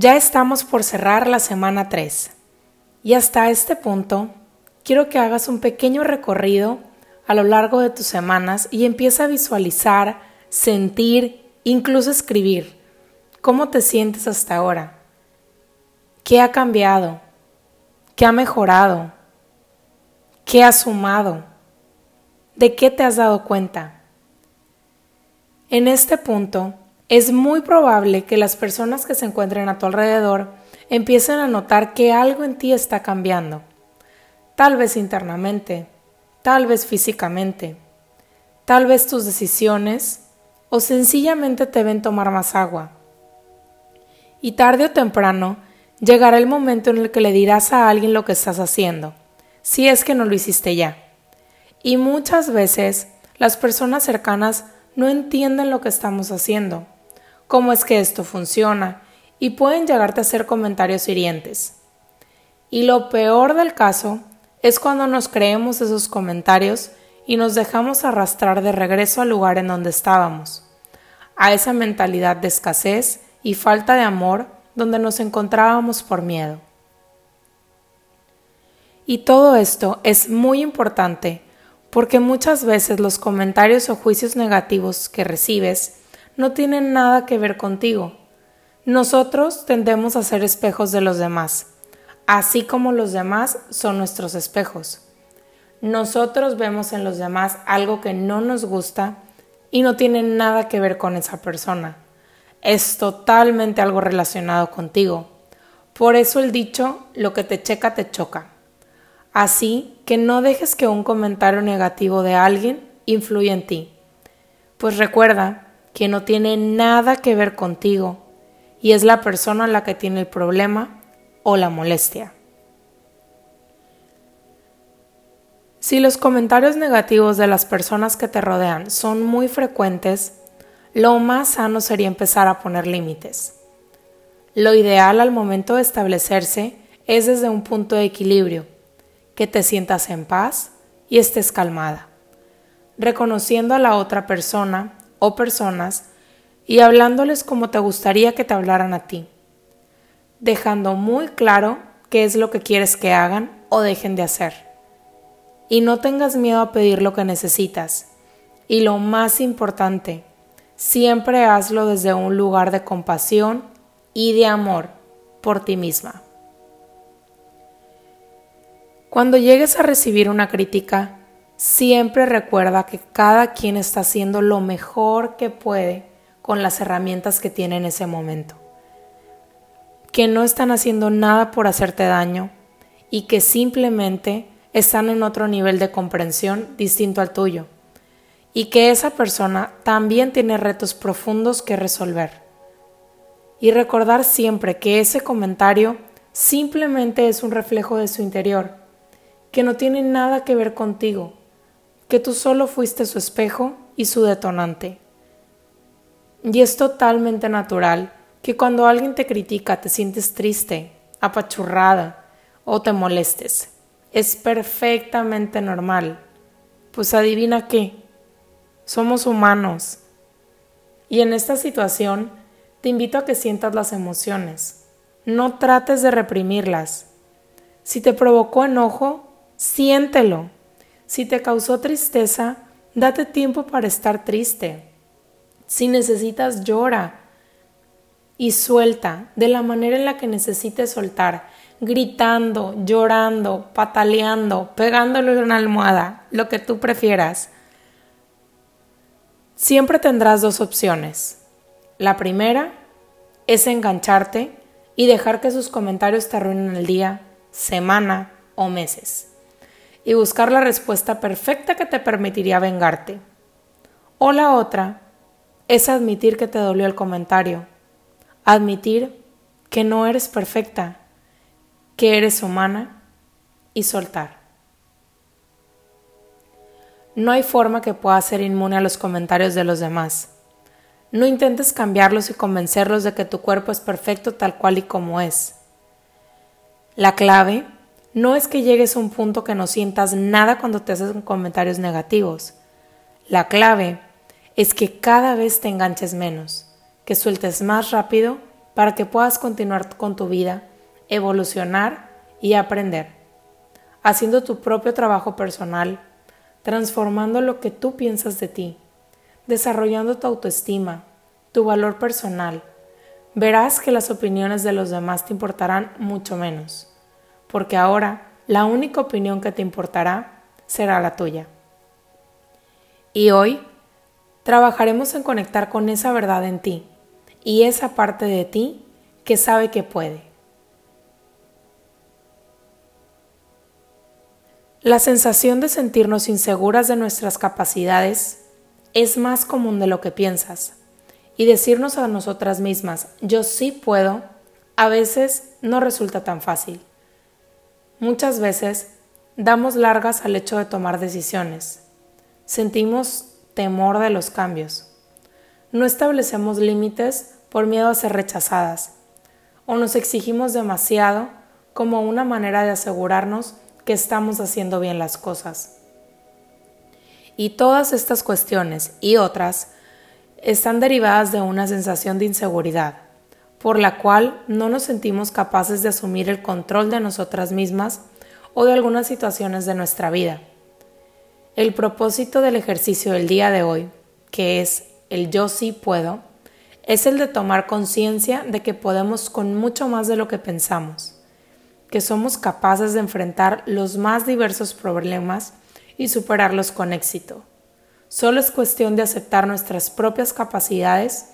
Ya estamos por cerrar la semana 3 y hasta este punto quiero que hagas un pequeño recorrido a lo largo de tus semanas y empieza a visualizar, sentir, incluso escribir. Cómo te sientes hasta ahora, qué ha cambiado, qué ha mejorado, qué ha sumado, de qué te has dado cuenta. En este punto, es muy probable que las personas que se encuentren a tu alrededor empiecen a notar que algo en ti está cambiando, tal vez internamente, tal vez físicamente, tal vez tus decisiones o sencillamente te ven tomar más agua. Y tarde o temprano llegará el momento en el que le dirás a alguien lo que estás haciendo, si es que no lo hiciste ya. Y muchas veces las personas cercanas no entienden lo que estamos haciendo cómo es que esto funciona y pueden llegarte a hacer comentarios hirientes. Y lo peor del caso es cuando nos creemos esos comentarios y nos dejamos arrastrar de regreso al lugar en donde estábamos, a esa mentalidad de escasez y falta de amor donde nos encontrábamos por miedo. Y todo esto es muy importante porque muchas veces los comentarios o juicios negativos que recibes no tienen nada que ver contigo. Nosotros tendemos a ser espejos de los demás, así como los demás son nuestros espejos. Nosotros vemos en los demás algo que no nos gusta y no tiene nada que ver con esa persona. Es totalmente algo relacionado contigo. Por eso el dicho, lo que te checa te choca. Así que no dejes que un comentario negativo de alguien influya en ti. Pues recuerda que no tiene nada que ver contigo y es la persona la que tiene el problema o la molestia. Si los comentarios negativos de las personas que te rodean son muy frecuentes, lo más sano sería empezar a poner límites. Lo ideal al momento de establecerse es desde un punto de equilibrio, que te sientas en paz y estés calmada, reconociendo a la otra persona o personas y hablándoles como te gustaría que te hablaran a ti, dejando muy claro qué es lo que quieres que hagan o dejen de hacer. Y no tengas miedo a pedir lo que necesitas. Y lo más importante, siempre hazlo desde un lugar de compasión y de amor por ti misma. Cuando llegues a recibir una crítica, Siempre recuerda que cada quien está haciendo lo mejor que puede con las herramientas que tiene en ese momento. Que no están haciendo nada por hacerte daño y que simplemente están en otro nivel de comprensión distinto al tuyo. Y que esa persona también tiene retos profundos que resolver. Y recordar siempre que ese comentario simplemente es un reflejo de su interior, que no tiene nada que ver contigo que tú solo fuiste su espejo y su detonante. Y es totalmente natural que cuando alguien te critica te sientes triste, apachurrada o te molestes. Es perfectamente normal. Pues adivina qué, somos humanos. Y en esta situación te invito a que sientas las emociones. No trates de reprimirlas. Si te provocó enojo, siéntelo si te causó tristeza, date tiempo para estar triste. Si necesitas, llora y suelta de la manera en la que necesites soltar, gritando, llorando, pataleando, pegándole una almohada, lo que tú prefieras. Siempre tendrás dos opciones. La primera es engancharte y dejar que sus comentarios te arruinen el día, semana o meses y buscar la respuesta perfecta que te permitiría vengarte. O la otra es admitir que te dolió el comentario, admitir que no eres perfecta, que eres humana y soltar. No hay forma que puedas ser inmune a los comentarios de los demás. No intentes cambiarlos y convencerlos de que tu cuerpo es perfecto tal cual y como es. La clave no es que llegues a un punto que no sientas nada cuando te hacen comentarios negativos. La clave es que cada vez te enganches menos, que sueltes más rápido para que puedas continuar con tu vida, evolucionar y aprender, haciendo tu propio trabajo personal, transformando lo que tú piensas de ti, desarrollando tu autoestima, tu valor personal. Verás que las opiniones de los demás te importarán mucho menos, porque ahora la única opinión que te importará será la tuya. Y hoy trabajaremos en conectar con esa verdad en ti y esa parte de ti que sabe que puede. La sensación de sentirnos inseguras de nuestras capacidades es más común de lo que piensas. Y decirnos a nosotras mismas, yo sí puedo, a veces no resulta tan fácil. Muchas veces damos largas al hecho de tomar decisiones. Sentimos temor de los cambios. No establecemos límites por miedo a ser rechazadas. O nos exigimos demasiado como una manera de asegurarnos que estamos haciendo bien las cosas. Y todas estas cuestiones y otras están derivadas de una sensación de inseguridad, por la cual no nos sentimos capaces de asumir el control de nosotras mismas o de algunas situaciones de nuestra vida. El propósito del ejercicio del día de hoy, que es el yo sí puedo, es el de tomar conciencia de que podemos con mucho más de lo que pensamos, que somos capaces de enfrentar los más diversos problemas y superarlos con éxito. Solo es cuestión de aceptar nuestras propias capacidades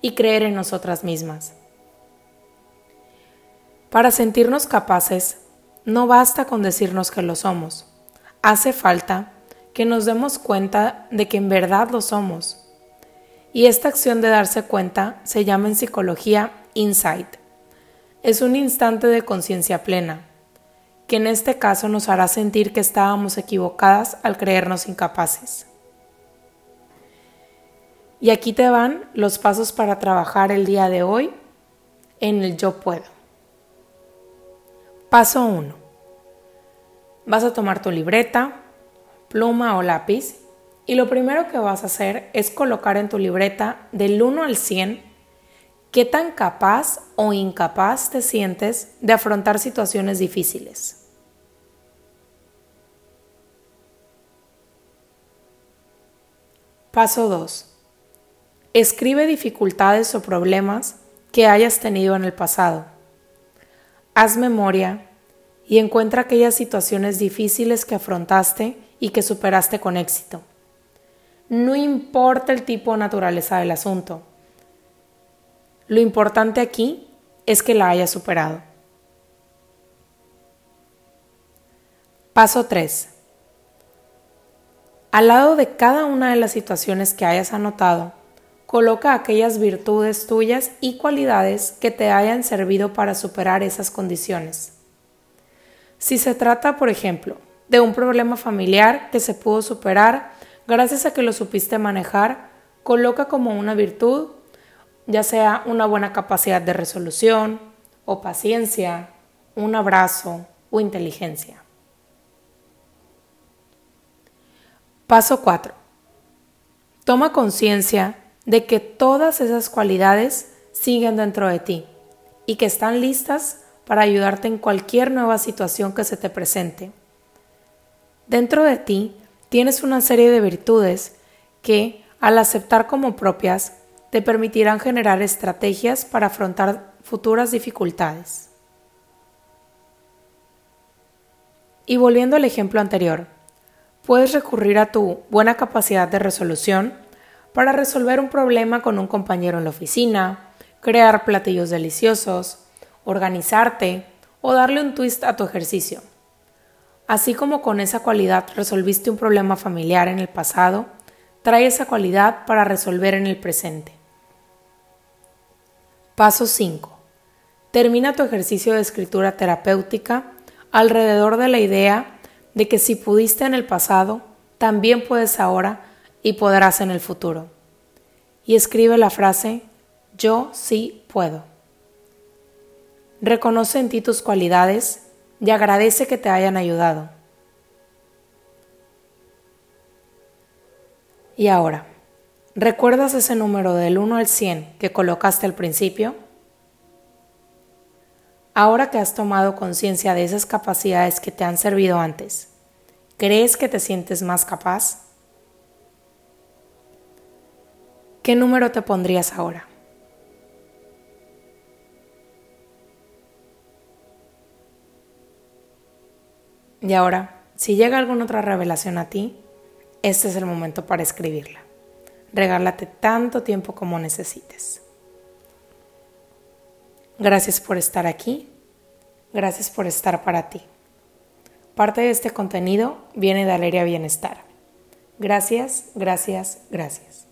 y creer en nosotras mismas. Para sentirnos capaces, no basta con decirnos que lo somos. Hace falta que nos demos cuenta de que en verdad lo somos. Y esta acción de darse cuenta se llama en psicología insight. Es un instante de conciencia plena, que en este caso nos hará sentir que estábamos equivocadas al creernos incapaces. Y aquí te van los pasos para trabajar el día de hoy en el yo puedo. Paso 1. Vas a tomar tu libreta, pluma o lápiz y lo primero que vas a hacer es colocar en tu libreta del 1 al 100 qué tan capaz o incapaz te sientes de afrontar situaciones difíciles. Paso 2. Escribe dificultades o problemas que hayas tenido en el pasado. Haz memoria y encuentra aquellas situaciones difíciles que afrontaste y que superaste con éxito. No importa el tipo o naturaleza del asunto. Lo importante aquí es que la hayas superado. Paso 3. Al lado de cada una de las situaciones que hayas anotado, coloca aquellas virtudes tuyas y cualidades que te hayan servido para superar esas condiciones. Si se trata, por ejemplo, de un problema familiar que se pudo superar gracias a que lo supiste manejar, coloca como una virtud, ya sea una buena capacidad de resolución o paciencia, un abrazo o inteligencia. Paso 4. Toma conciencia de que todas esas cualidades siguen dentro de ti y que están listas para ayudarte en cualquier nueva situación que se te presente. Dentro de ti tienes una serie de virtudes que, al aceptar como propias, te permitirán generar estrategias para afrontar futuras dificultades. Y volviendo al ejemplo anterior, puedes recurrir a tu buena capacidad de resolución para resolver un problema con un compañero en la oficina, crear platillos deliciosos, organizarte o darle un twist a tu ejercicio. Así como con esa cualidad resolviste un problema familiar en el pasado, trae esa cualidad para resolver en el presente. Paso 5. Termina tu ejercicio de escritura terapéutica alrededor de la idea de que si pudiste en el pasado, también puedes ahora y podrás en el futuro. Y escribe la frase, yo sí puedo. Reconoce en ti tus cualidades y agradece que te hayan ayudado. Y ahora, ¿recuerdas ese número del 1 al 100 que colocaste al principio? Ahora que has tomado conciencia de esas capacidades que te han servido antes, ¿crees que te sientes más capaz? ¿Qué número te pondrías ahora? Y ahora, si llega alguna otra revelación a ti, este es el momento para escribirla. Regálate tanto tiempo como necesites. Gracias por estar aquí. Gracias por estar para ti. Parte de este contenido viene de Aleria Bienestar. Gracias, gracias, gracias.